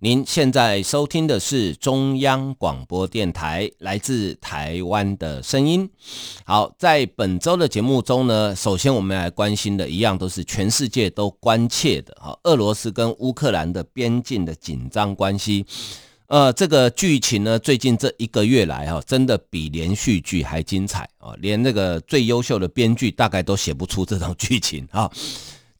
您现在收听的是中央广播电台来自台湾的声音。好，在本周的节目中呢，首先我们来关心的一样都是全世界都关切的哈，俄罗斯跟乌克兰的边境的紧张关系。呃，这个剧情呢，最近这一个月来哈，真的比连续剧还精彩啊！连那个最优秀的编剧大概都写不出这种剧情啊！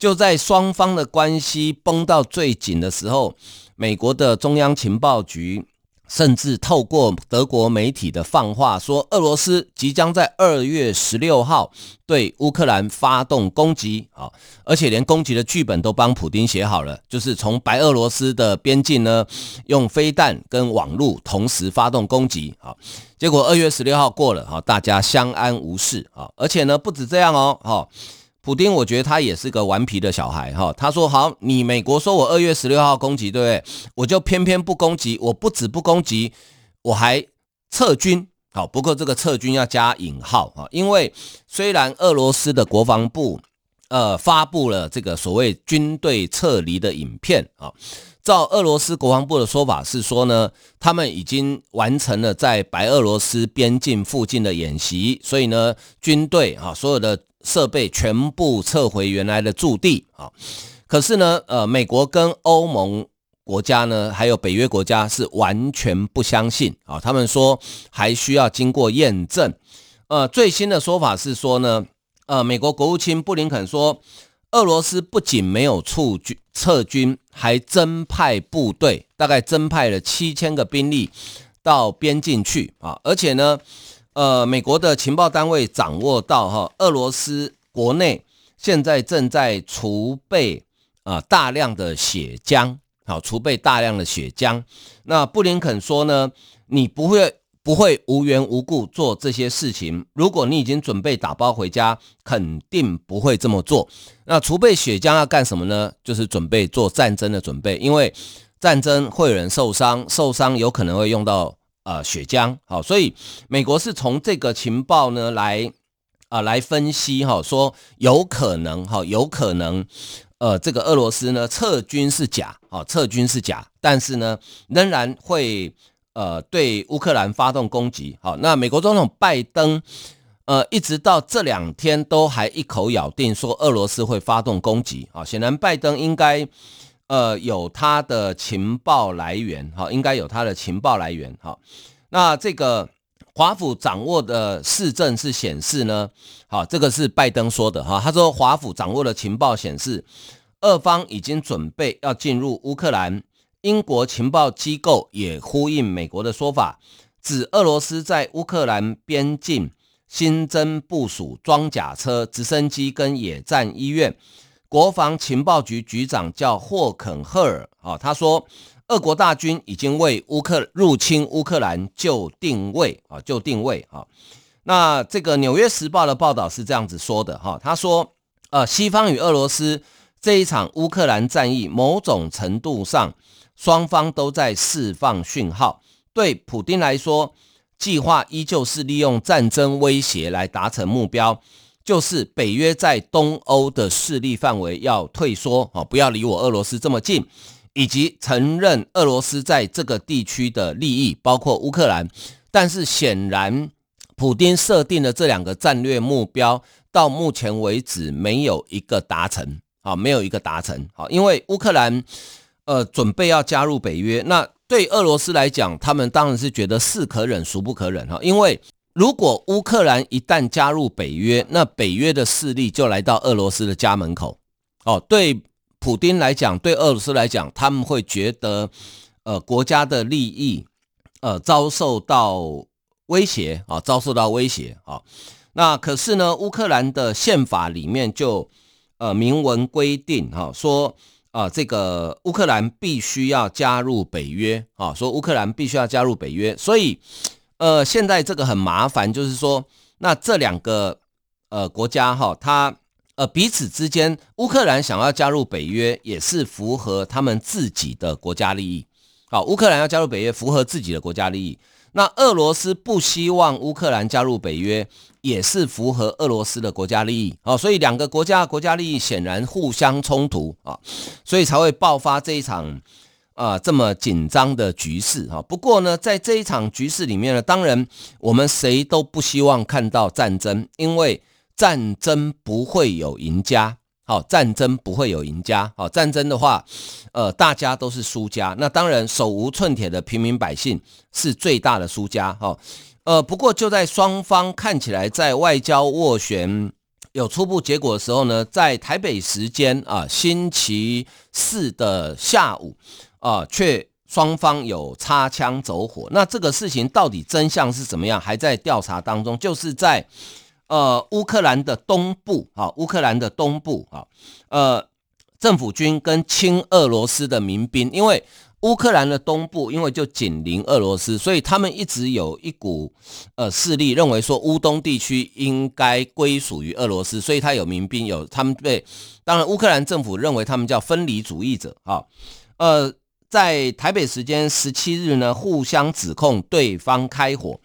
就在双方的关系绷到最紧的时候，美国的中央情报局。甚至透过德国媒体的放话说，俄罗斯即将在二月十六号对乌克兰发动攻击啊，而且连攻击的剧本都帮普丁写好了，就是从白俄罗斯的边境呢，用飞弹跟网路同时发动攻击啊。结果二月十六号过了哈，大家相安无事啊，而且呢不止这样哦，哈。普丁，我觉得他也是个顽皮的小孩哈。他说：“好，你美国说我二月十六号攻击，对不对？我就偏偏不攻击，我不止不攻击，我还撤军。好，不过这个撤军要加引号啊，因为虽然俄罗斯的国防部呃发布了这个所谓军队撤离的影片啊，照俄罗斯国防部的说法是说呢，他们已经完成了在白俄罗斯边境附近的演习，所以呢，军队啊所有的。”设备全部撤回原来的驻地啊，可是呢，呃，美国跟欧盟国家呢，还有北约国家是完全不相信啊，他们说还需要经过验证。呃，最新的说法是说呢，呃，美国国务卿布林肯说，俄罗斯不仅没有促军撤军，还增派部队，大概增派了七千个兵力到边境去啊，而且呢。呃，美国的情报单位掌握到哈，俄罗斯国内现在正在储备啊大量的血浆，好，储备大量的血浆。那布林肯说呢，你不会不会无缘无故做这些事情。如果你已经准备打包回家，肯定不会这么做。那储备血浆要干什么呢？就是准备做战争的准备，因为战争会有人受伤，受伤有可能会用到。呃，血浆好，所以美国是从这个情报呢来啊、来分析哈，说有可能哈，有可能呃，这个俄罗斯呢撤军是假，好，撤军是假，但是呢仍然会呃对乌克兰发动攻击。好，那美国总统拜登呃一直到这两天都还一口咬定说俄罗斯会发动攻击。好，显然拜登应该。呃，有他的情报来源，哈，应该有他的情报来源，哈。那这个华府掌握的市证是显示呢，好，这个是拜登说的，哈，他说华府掌握的情报显示，俄方已经准备要进入乌克兰。英国情报机构也呼应美国的说法，指俄罗斯在乌克兰边境新增部署装甲车、直升机跟野战医院。国防情报局局长叫霍肯赫尔啊，他说，俄国大军已经为乌克入侵乌克兰就定位啊，就定位啊。那这个《纽约时报》的报道是这样子说的哈，他说，呃，西方与俄罗斯这一场乌克兰战役，某种程度上，双方都在释放讯号。对普京来说，计划依旧是利用战争威胁来达成目标。就是北约在东欧的势力范围要退缩啊，不要离我俄罗斯这么近，以及承认俄罗斯在这个地区的利益，包括乌克兰。但是显然，普丁设定的这两个战略目标，到目前为止没有一个达成啊，没有一个达成啊，因为乌克兰呃准备要加入北约，那对俄罗斯来讲，他们当然是觉得是可忍孰不可忍哈，因为。如果乌克兰一旦加入北约，那北约的势力就来到俄罗斯的家门口。哦，对普丁来讲，对俄罗斯来讲，他们会觉得，呃，国家的利益，呃，遭受到威胁啊，遭受到威胁啊。那可是呢，乌克兰的宪法里面就，呃，明文规定哈，说，啊，这个乌克兰必须要加入北约啊，说乌克兰必须要加入北约，所以呃，现在这个很麻烦，就是说，那这两个呃国家哈，它呃彼此之间，乌克兰想要加入北约，也是符合他们自己的国家利益。好，乌克兰要加入北约，符合自己的国家利益。那俄罗斯不希望乌克兰加入北约，也是符合俄罗斯的国家利益啊，所以两个国家国家利益显然互相冲突啊，所以才会爆发这一场啊这么紧张的局势啊。不过呢，在这一场局势里面呢，当然我们谁都不希望看到战争，因为战争不会有赢家。好，战争不会有赢家。好，战争的话，呃，大家都是输家。那当然，手无寸铁的平民百姓是最大的输家。哈，呃，不过就在双方看起来在外交斡旋有初步结果的时候呢，在台北时间啊，星期四的下午啊，却双方有擦枪走火。那这个事情到底真相是怎么样，还在调查当中。就是在。呃，乌克兰的东部，啊，乌克兰的东部，啊，呃，政府军跟亲俄罗斯的民兵，因为乌克兰的东部，因为就紧邻俄罗斯，所以他们一直有一股呃势力认为说乌东地区应该归属于俄罗斯，所以他有民兵，有他们被，当然乌克兰政府认为他们叫分离主义者，啊，呃，在台北时间十七日呢，互相指控对方开火，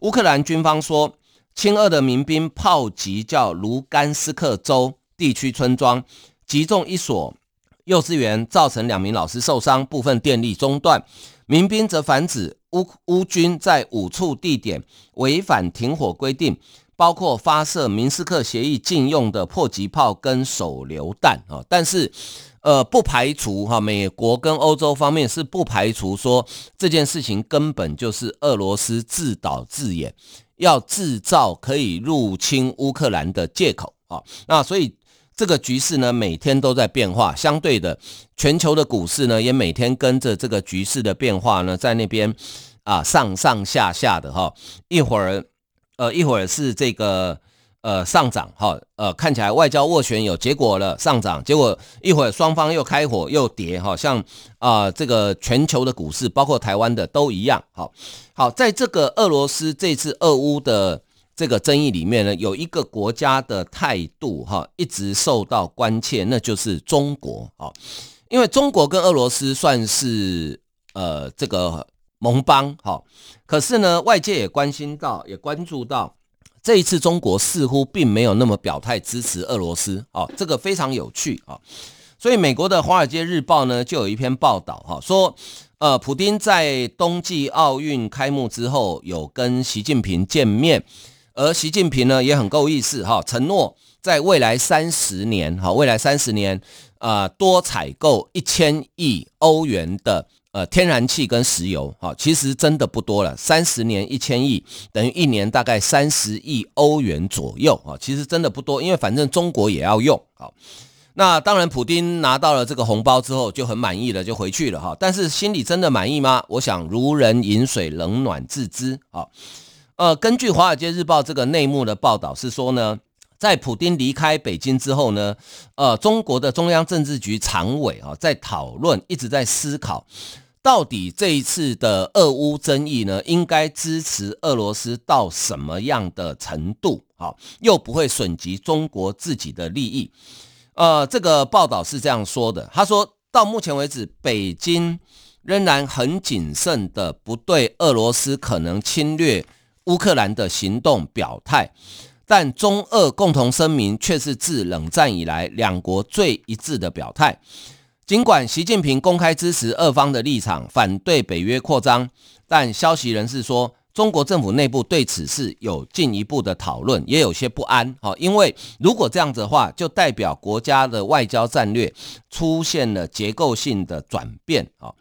乌克兰军方说。亲俄的民兵炮击叫卢甘斯克州地区村庄，击中一所幼稚园，造成两名老师受伤，部分电力中断。民兵则反指乌乌军在五处地点违反停火规定，包括发射明斯克协议禁用的迫击炮跟手榴弹啊。但是，呃，不排除哈，美国跟欧洲方面是不排除说这件事情根本就是俄罗斯自导自演。要制造可以入侵乌克兰的借口啊，那所以这个局势呢，每天都在变化。相对的，全球的股市呢，也每天跟着这个局势的变化呢，在那边啊上上下下的哈，一会儿呃一会儿是这个。呃，上涨哈，呃，看起来外交斡旋有结果了，上涨，结果一会儿双方又开火又跌哈，像啊、这个全球的股市，包括台湾的都一样。好，好，在这个俄罗斯这次俄乌的这个争议里面呢，有一个国家的态度哈，一直受到关切，那就是中国啊，因为中国跟俄罗斯算是呃这个盟邦哈，可是呢，外界也关心到，也关注到。这一次中国似乎并没有那么表态支持俄罗斯，哦，这个非常有趣啊。所以美国的《华尔街日报》呢就有一篇报道哈，说，呃，普丁在冬季奥运开幕之后有跟习近平见面，而习近平呢也很够意思哈，承诺在未来三十年哈，未来三十年啊多采购一千亿欧元的。呃，天然气跟石油，好，其实真的不多了。三十年一千亿，等于一年大概三十亿欧元左右啊，其实真的不多，因为反正中国也要用。好，那当然，普丁拿到了这个红包之后就很满意了，就回去了哈。但是心里真的满意吗？我想如人饮水，冷暖自知。啊，呃，根据《华尔街日报》这个内幕的报道是说呢。在普丁离开北京之后呢，呃，中国的中央政治局常委啊，在讨论，一直在思考，到底这一次的俄乌争议呢，应该支持俄罗斯到什么样的程度啊，又不会损及中国自己的利益。呃，这个报道是这样说的，他说到目前为止，北京仍然很谨慎的不对俄罗斯可能侵略乌克兰的行动表态。但中俄共同声明却是自冷战以来两国最一致的表态。尽管习近平公开支持俄方的立场，反对北约扩张，但消息人士说，中国政府内部对此事有进一步的讨论，也有些不安。哈，因为如果这样子的话，就代表国家的外交战略出现了结构性的转变。啊，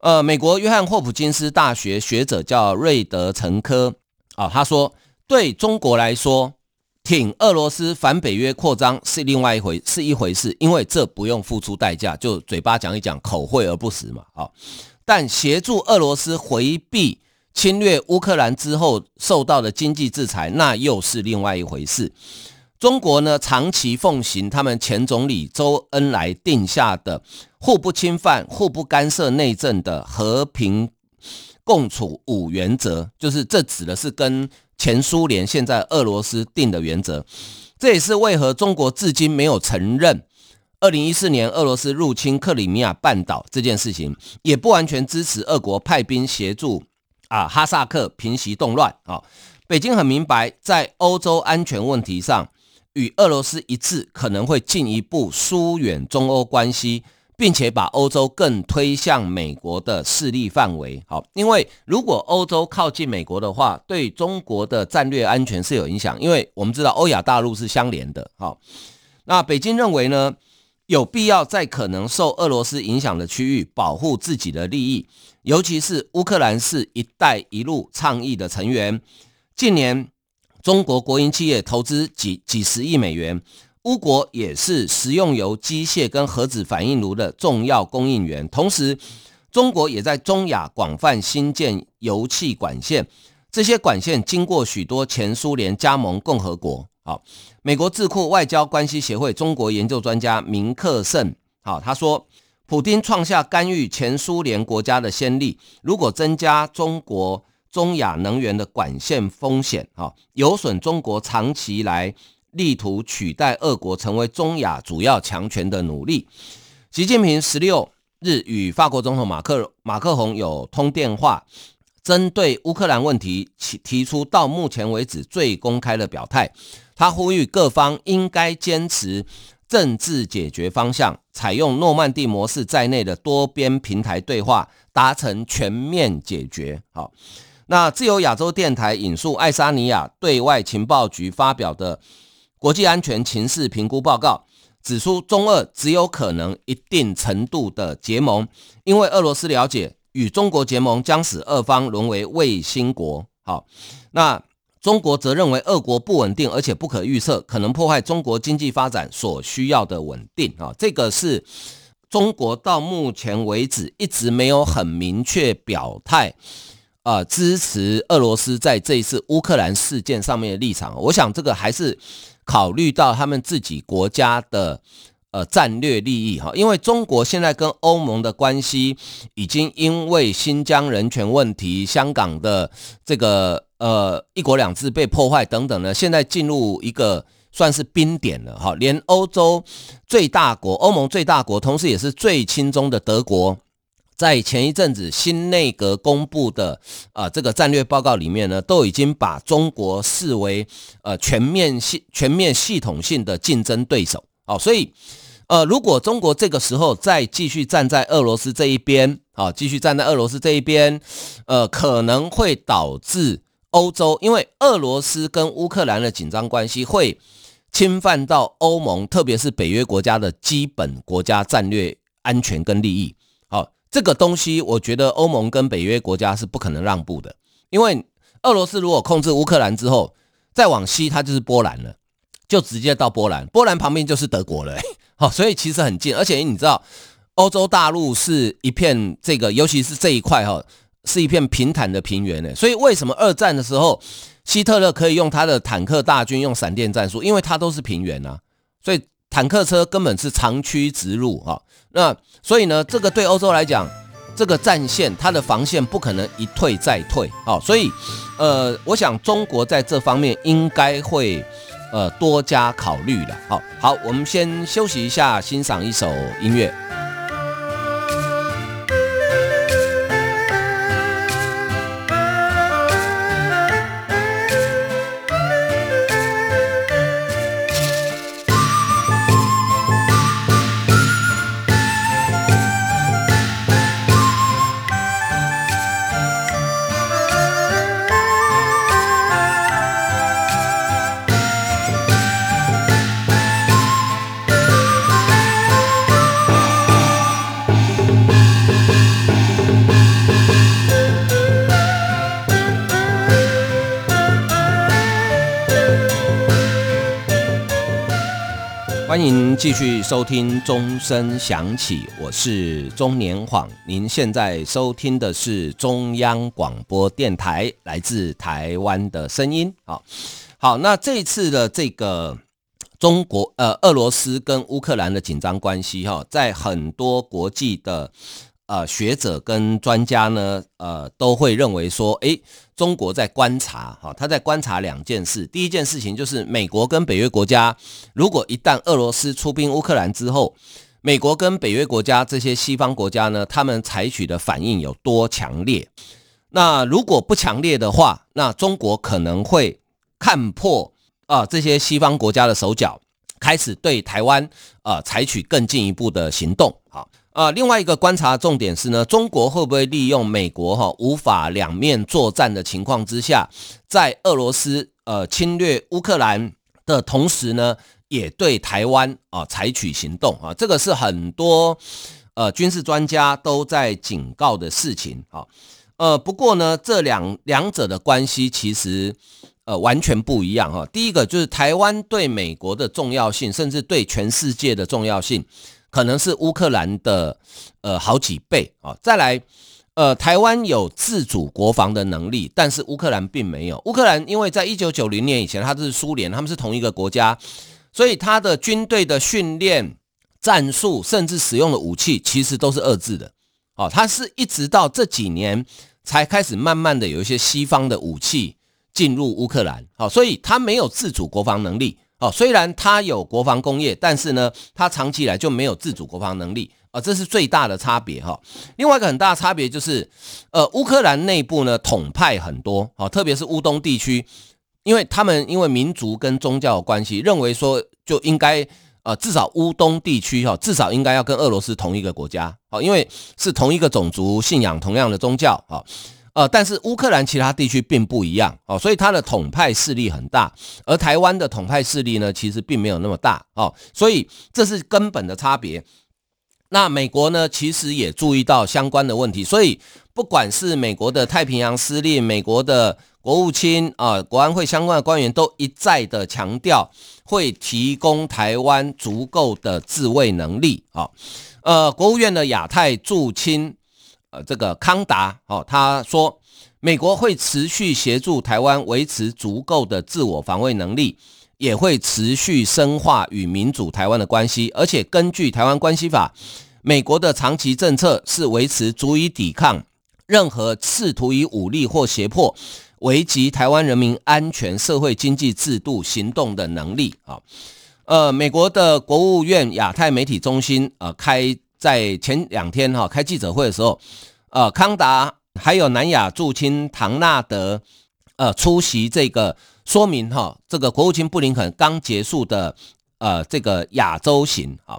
呃，美国约翰霍普金斯大学学者叫瑞德陈科啊，他说，对中国来说。挺俄罗斯反北约扩张是另外一回是一回事，因为这不用付出代价，就嘴巴讲一讲，口惠而不实嘛。啊，但协助俄罗斯回避侵略乌克兰之后受到的经济制裁，那又是另外一回事。中国呢长期奉行他们前总理周恩来定下的互不侵犯、互不干涉内政的和平共处五原则，就是这指的是跟前苏联现在俄罗斯定的原则。这也是为何中国至今没有承认二零一四年俄罗斯入侵克里米亚半岛这件事情，也不完全支持俄国派兵协助啊哈萨克平息动乱啊。北京很明白，在欧洲安全问题上与俄罗斯一致，可能会进一步疏远中欧关系。并且把欧洲更推向美国的势力范围。好，因为如果欧洲靠近美国的话，对中国的战略安全是有影响。因为我们知道欧亚大陆是相连的。好，那北京认为呢，有必要在可能受俄罗斯影响的区域保护自己的利益，尤其是乌克兰是一带一路倡议的成员。近年，中国国营企业投资几几十亿美元。乌国也是食用油、机械跟核子反应炉的重要供应源，同时，中国也在中亚广泛新建油气管线，这些管线经过许多前苏联加盟共和国。好，美国智库外交关系协会中国研究专家明克胜，好，他说，普丁创下干预前苏联国家的先例，如果增加中国中亚能源的管线风险，好，有损中国长期来。力图取代俄国成为中亚主要强权的努力。习近平十六日与法国总统马克马克宏有通电话，针对乌克兰问题提提出到目前为止最公开的表态。他呼吁各方应该坚持政治解决方向，采用诺曼底模式在内的多边平台对话，达成全面解决。好，那自由亚洲电台引述爱沙尼亚对外情报局发表的。国际安全情势评估报告指出，中俄只有可能一定程度的结盟，因为俄罗斯了解与中国结盟将使俄方沦为卫星国。好，那中国则认为俄国不稳定而且不可预测，可能破坏中国经济发展所需要的稳定。啊，这个是中国到目前为止一直没有很明确表态，啊，支持俄罗斯在这一次乌克兰事件上面的立场。我想这个还是。考虑到他们自己国家的呃战略利益哈，因为中国现在跟欧盟的关系已经因为新疆人权问题、香港的这个呃一国两制被破坏等等呢，现在进入一个算是冰点了哈。连欧洲最大国、欧盟最大国，同时也是最亲中的德国。在前一阵子新内阁公布的啊这个战略报告里面呢，都已经把中国视为呃全面系全面系统性的竞争对手哦，所以呃如果中国这个时候再继续站在俄罗斯这一边啊，继续站在俄罗斯这一边，呃可能会导致欧洲，因为俄罗斯跟乌克兰的紧张关系会侵犯到欧盟，特别是北约国家的基本国家战略安全跟利益。这个东西，我觉得欧盟跟北约国家是不可能让步的，因为俄罗斯如果控制乌克兰之后，再往西它就是波兰了，就直接到波兰，波兰旁边就是德国了，好，所以其实很近，而且你知道，欧洲大陆是一片这个，尤其是这一块哈，是一片平坦的平原呢，所以为什么二战的时候希特勒可以用他的坦克大军用闪电战术，因为它都是平原啊，所以。坦克车根本是长驱直入啊，那所以呢，这个对欧洲来讲，这个战线它的防线不可能一退再退啊，所以呃，我想中国在这方面应该会呃多加考虑的。好，好，我们先休息一下，欣赏一首音乐。继续收听钟声响起，我是钟年晃。您现在收听的是中央广播电台来自台湾的声音。好，好，那这次的这个中国呃，俄罗斯跟乌克兰的紧张关系哈，在很多国际的呃学者跟专家呢，呃，都会认为说，诶，中国在观察哈，他在观察两件事。第一件事情就是美国跟北约国家，如果一旦俄罗斯出兵乌克兰之后，美国跟北约国家这些西方国家呢，他们采取的反应有多强烈？那如果不强烈的话，那中国可能会看破。啊，这些西方国家的手脚开始对台湾啊采取更进一步的行动。好，啊，另外一个观察重点是呢，中国会不会利用美国哈无法两面作战的情况之下，在俄罗斯呃侵略乌克兰的同时呢，也对台湾啊采取行动啊？这个是很多呃军事专家都在警告的事情。啊，呃，不过呢，这两两者的关系其实。呃，完全不一样哈。第一个就是台湾对美国的重要性，甚至对全世界的重要性，可能是乌克兰的呃好几倍啊。再来，呃，台湾有自主国防的能力，但是乌克兰并没有。乌克兰因为在一九九零年以前，它是苏联，他们是同一个国家，所以它的军队的训练、战术，甚至使用的武器，其实都是遏制的。哦，它是一直到这几年才开始慢慢的有一些西方的武器。进入乌克兰，好，所以他没有自主国防能力，哦，虽然他有国防工业，但是呢，他长期以来就没有自主国防能力，啊，这是最大的差别哈。另外一个很大的差别就是，呃，乌克兰内部呢统派很多，好，特别是乌东地区，因为他们因为民族跟宗教的关系，认为说就应该，呃，至少乌东地区哈，至少应该要跟俄罗斯同一个国家，好，因为是同一个种族，信仰同样的宗教，好。呃，但是乌克兰其他地区并不一样哦，所以它的统派势力很大，而台湾的统派势力呢，其实并没有那么大哦，所以这是根本的差别。那美国呢，其实也注意到相关的问题，所以不管是美国的太平洋司令、美国的国务卿啊、国安会相关的官员，都一再的强调会提供台湾足够的自卫能力啊。呃，国务院的亚太驻青。呃，这个康达哦，他说，美国会持续协助台湾维持足够的自我防卫能力，也会持续深化与民主台湾的关系。而且，根据《台湾关系法》，美国的长期政策是维持足以抵抗任何试图以武力或胁迫危及台湾人民安全、社会经济制度行动的能力。啊，呃，美国的国务院亚太媒体中心呃开。在前两天哈开记者会的时候，呃，康达还有南亚驻青唐纳德，呃，出席这个说明哈，这个国务卿布林肯刚结束的呃这个亚洲行啊。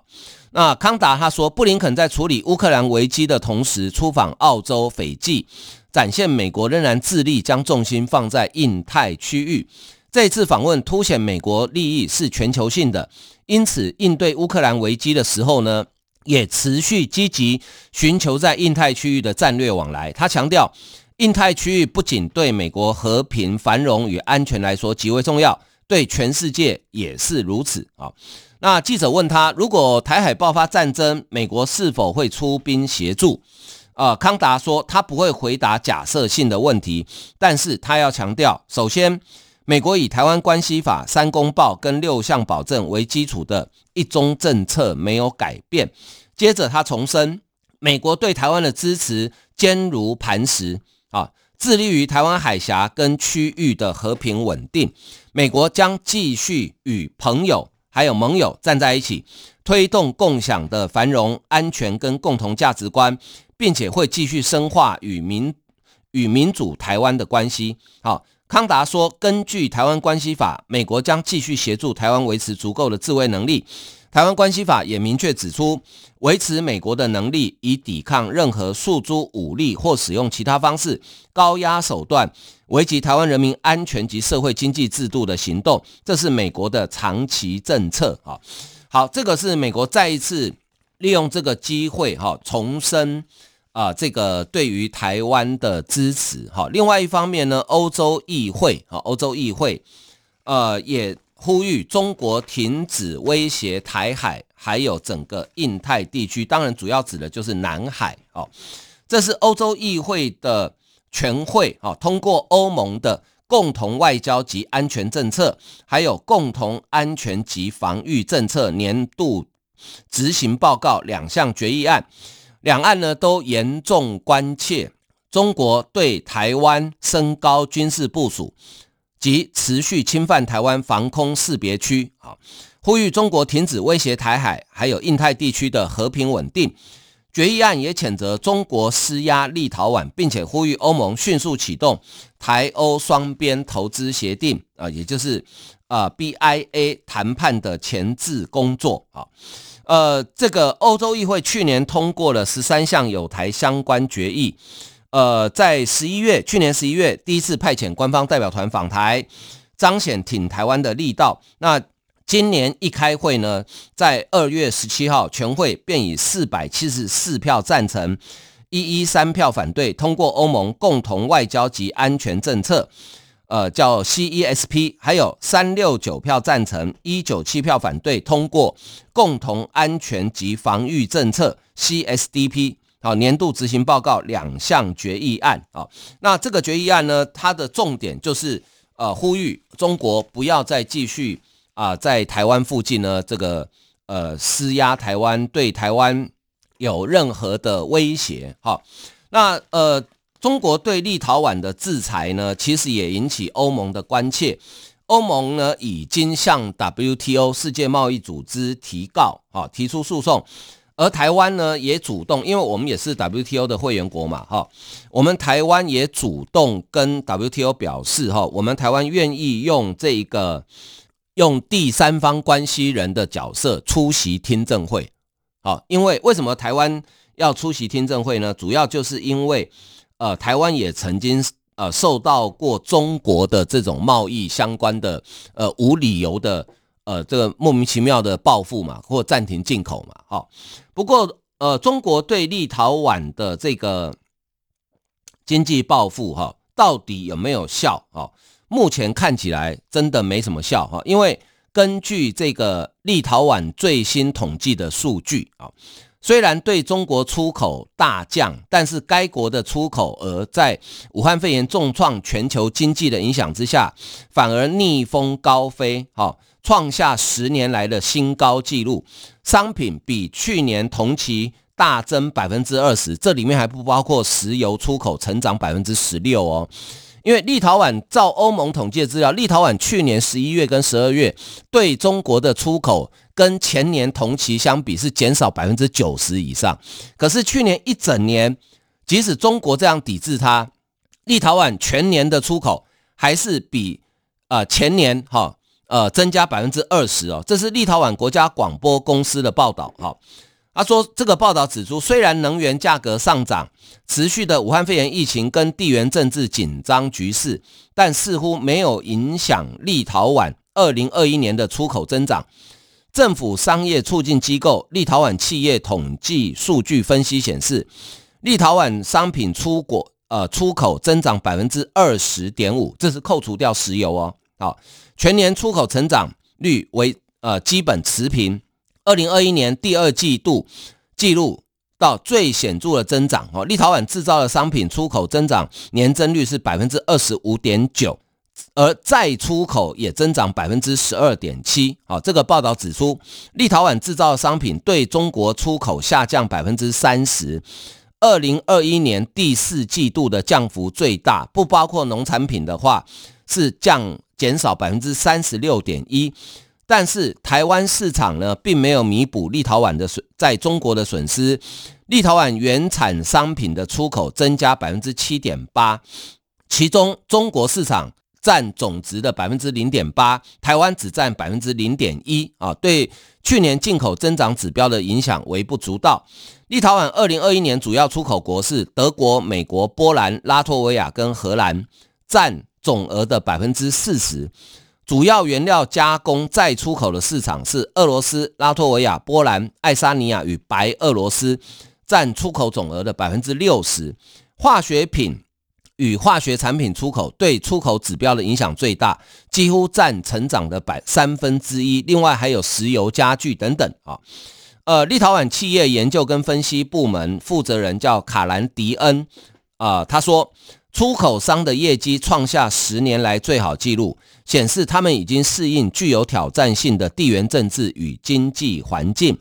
那康达他说，布林肯在处理乌克兰危机的同时出访澳洲、斐济，展现美国仍然致力将重心放在印太区域。这次访问凸显美国利益是全球性的，因此应对乌克兰危机的时候呢，也持续积极寻求在印太区域的战略往来。他强调，印太区域不仅对美国和平繁荣与安全来说极为重要，对全世界也是如此啊。那记者问他，如果台海爆发战争，美国是否会出兵协助？啊，康达说他不会回答假设性的问题，但是他要强调，首先。美国以《台湾关系法》三公报跟六项保证为基础的一中政策没有改变。接着，他重申美国对台湾的支持坚如磐石，啊，致力于台湾海峡跟区域的和平稳定。美国将继续与朋友还有盟友站在一起，推动共享的繁荣、安全跟共同价值观，并且会继续深化与民与民主台湾的关系。好。康达说：“根据《台湾关系法》，美国将继续协助台湾维持足够的自卫能力。《台湾关系法》也明确指出，维持美国的能力，以抵抗任何诉诸武力或使用其他方式、高压手段，危及台湾人民安全及社会经济制度的行动。这是美国的长期政策。好，好，这个是美国再一次利用这个机会，哈，重申。”啊，这个对于台湾的支持，哈，另外一方面呢，欧洲议会，哈，欧洲议会，呃，也呼吁中国停止威胁台海，还有整个印太地区，当然主要指的就是南海，哦，这是欧洲议会的全会，哈，通过欧盟的共同外交及安全政策，还有共同安全及防御政策年度执行报告两项决议案。两岸呢都严重关切中国对台湾升高军事部署及持续侵犯台湾防空识别区，啊，呼吁中国停止威胁台海还有印太地区的和平稳定。决议案也谴责中国施压立陶宛，并且呼吁欧盟迅速启动台欧双边投资协定啊，也就是啊 BIA 谈判的前置工作啊。呃，这个欧洲议会去年通过了十三项有台相关决议，呃，在十一月，去年十一月第一次派遣官方代表团访台，彰显挺台湾的力道。那今年一开会呢，在二月十七号全会便以四百七十四票赞成，一一三票反对通过欧盟共同外交及安全政策，呃，叫 CESP，还有三六九票赞成，一九七票反对通过共同安全及防御政策 CSDP，好，年度执行报告两项决议案啊。那这个决议案呢，它的重点就是呃，呼吁中国不要再继续。啊，在台湾附近呢，这个呃施压台湾，对台湾有任何的威胁，哈，那呃中国对立陶宛的制裁呢，其实也引起欧盟的关切。欧盟呢已经向 WTO 世界贸易组织提告，啊，提出诉讼。而台湾呢也主动，因为我们也是 WTO 的会员国嘛，哈，我们台湾也主动跟 WTO 表示，哈，我们台湾愿意用这一个。用第三方关系人的角色出席听证会，好，因为为什么台湾要出席听证会呢？主要就是因为，呃，台湾也曾经呃受到过中国的这种贸易相关的呃无理由的呃这个莫名其妙的报复嘛，或暂停进口嘛，好，不过呃中国对立陶宛的这个经济报复哈，到底有没有效啊？目前看起来真的没什么效哈，因为根据这个立陶宛最新统计的数据啊，虽然对中国出口大降，但是该国的出口额在武汉肺炎重创全球经济的影响之下，反而逆风高飞，哈，创下十年来的新高纪录，商品比去年同期大增百分之二十，这里面还不包括石油出口成长百分之十六哦。因为立陶宛照欧盟统计的资料，立陶宛去年十一月跟十二月对中国的出口跟前年同期相比是减少百分之九十以上。可是去年一整年，即使中国这样抵制它，立陶宛全年的出口还是比呃前年哈呃增加百分之二十哦。这是立陶宛国家广播公司的报道哈。他说：“这个报道指出，虽然能源价格上涨，持续的武汉肺炎疫情跟地缘政治紧张局势，但似乎没有影响立陶宛二零二一年的出口增长。政府商业促进机构立陶宛企业统计数据分析显示，立陶宛商品出国呃出口增长百分之二十点五，这是扣除掉石油哦。好，全年出口成长率为呃基本持平。”二零二一年第二季度记录到最显著的增长哦，立陶宛制造的商品出口增长年增率是百分之二十五点九，而再出口也增长百分之十二点七。好，这个报道指出，立陶宛制造的商品对中国出口下降百分之三十，二零二一年第四季度的降幅最大，不包括农产品的话是降减少百分之三十六点一。但是台湾市场呢，并没有弥补立陶宛的损在中国的损失。立陶宛原产商品的出口增加百分之七点八，其中中国市场占总值的百分之零点八，台湾只占百分之零点一啊。对去年进口增长指标的影响微不足道。立陶宛二零二一年主要出口国是德国、美国、波兰、拉脱维亚跟荷兰，占总额的百分之四十。主要原料加工再出口的市场是俄罗斯、拉脱维亚、波兰、爱沙尼亚与白俄罗斯，占出口总额的百分之六十。化学品与化学产品出口对出口指标的影响最大，几乎占成长的百三分之一。另外还有石油、家具等等啊。呃，立陶宛企业研究跟分析部门负责人叫卡兰迪恩啊，他说。出口商的业绩创下十年来最好纪录，显示他们已经适应具有挑战性的地缘政治与经济环境。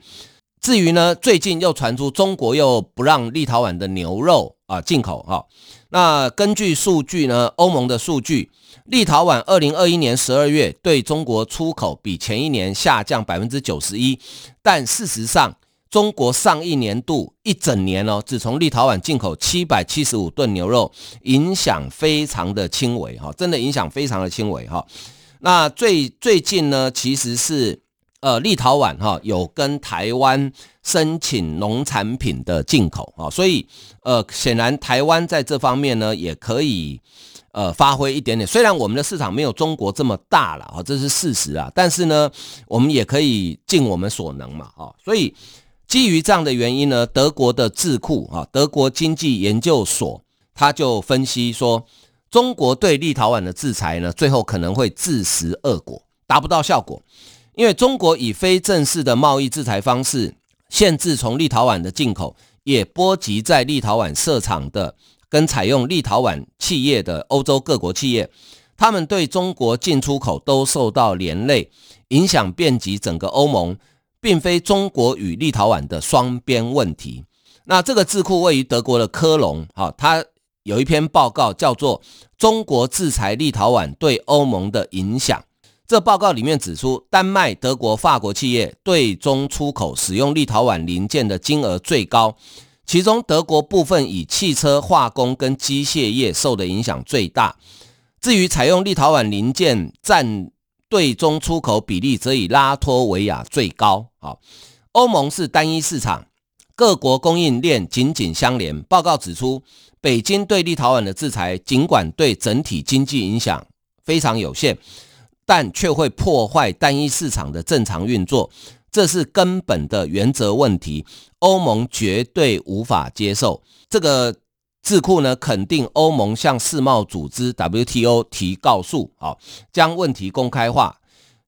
至于呢，最近又传出中国又不让立陶宛的牛肉啊进口哈。那根据数据呢，欧盟的数据，立陶宛二零二一年十二月对中国出口比前一年下降百分之九十一，但事实上，中国上一年度一整年哦，只从立陶宛进口七百七十五吨牛肉，影响非常的轻微哈，真的影响非常的轻微哈。那最最近呢，其实是呃立陶宛哈有跟台湾申请农产品的进口啊，所以呃显然台湾在这方面呢也可以呃发挥一点点，虽然我们的市场没有中国这么大了啊，这是事实啊，但是呢我们也可以尽我们所能嘛啊，所以。基于这样的原因呢，德国的智库啊，德国经济研究所，他就分析说，中国对立陶宛的制裁呢，最后可能会自食恶果，达不到效果。因为中国以非正式的贸易制裁方式限制从立陶宛的进口，也波及在立陶宛设厂的跟采用立陶宛企业的欧洲各国企业，他们对中国进出口都受到连累，影响遍及整个欧盟。并非中国与立陶宛的双边问题。那这个智库位于德国的科隆，哈，它有一篇报告叫做《中国制裁立陶宛对欧盟的影响》。这报告里面指出，丹麦、德国、法国企业对中出口使用立陶宛零件的金额最高，其中德国部分以汽车、化工跟机械业受的影响最大。至于采用立陶宛零件占对中出口比例则以拉脱维亚最高。好，欧盟是单一市场，各国供应链紧紧相连。报告指出，北京对立陶宛的制裁，尽管对整体经济影响非常有限，但却会破坏单一市场的正常运作，这是根本的原则问题。欧盟绝对无法接受这个。智库呢肯定欧盟向世贸组织 WTO 提告诉，好，将问题公开化。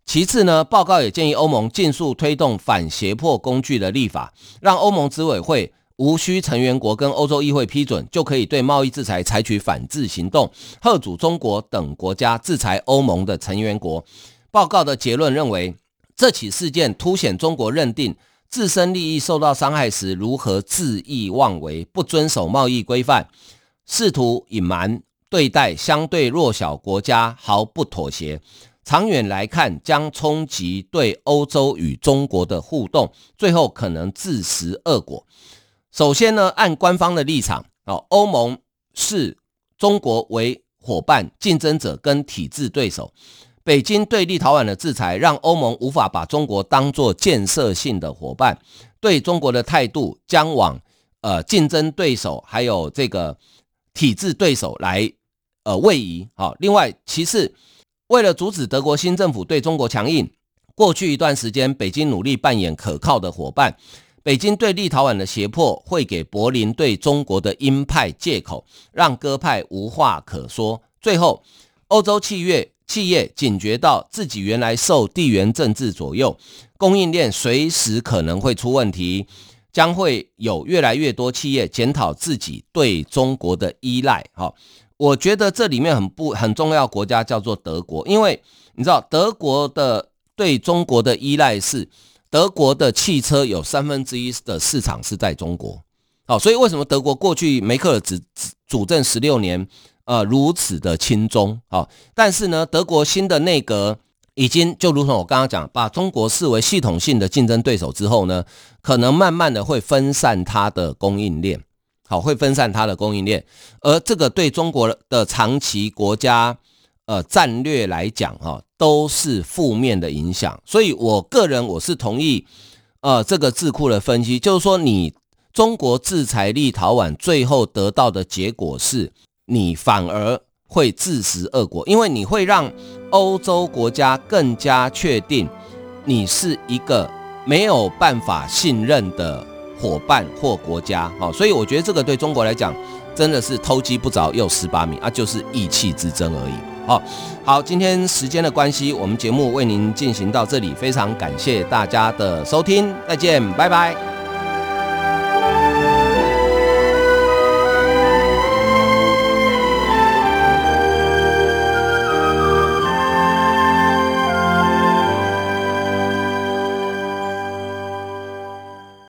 其次呢，报告也建议欧盟尽速推动反胁迫工具的立法，让欧盟执委会无需成员国跟欧洲议会批准，就可以对贸易制裁采取反制行动，吓阻中国等国家制裁欧盟的成员国。报告的结论认为，这起事件凸显中国认定。自身利益受到伤害时，如何恣意妄为、不遵守贸易规范、试图隐瞒、对待相对弱小国家毫不妥协，长远来看将冲击对欧洲与中国的互动，最后可能自食恶果。首先呢，按官方的立场，哦，欧盟视中国为伙伴、竞争者跟体制对手。北京对立陶宛的制裁，让欧盟无法把中国当作建设性的伙伴，对中国的态度将往呃竞争对手还有这个体制对手来呃位移。好，另外其次，为了阻止德国新政府对中国强硬，过去一段时间，北京努力扮演可靠的伙伴。北京对立陶宛的胁迫，会给柏林对中国的鹰派借口，让鸽派无话可说。最后，欧洲企业。企业警觉到自己原来受地缘政治左右，供应链随时可能会出问题，将会有越来越多企业检讨自己对中国的依赖。好，我觉得这里面很不很重要，国家叫做德国，因为你知道德国的对中国的依赖是德国的汽车有三分之一的市场是在中国。好，所以为什么德国过去梅克尔只主政十六年？呃，如此的轻松，好，但是呢，德国新的内阁已经就如同我刚刚讲，把中国视为系统性的竞争对手之后呢，可能慢慢的会分散它的供应链，好，会分散它的供应链，而这个对中国的长期国家呃战略来讲，哈，都是负面的影响。所以我个人我是同意，呃，这个智库的分析，就是说你中国制裁立陶宛，最后得到的结果是。你反而会自食恶果，因为你会让欧洲国家更加确定你是一个没有办法信任的伙伴或国家。好，所以我觉得这个对中国来讲真的是偷鸡不着又十八米啊，就是意气之争而已。好，好，今天时间的关系，我们节目为您进行到这里，非常感谢大家的收听，再见，拜拜。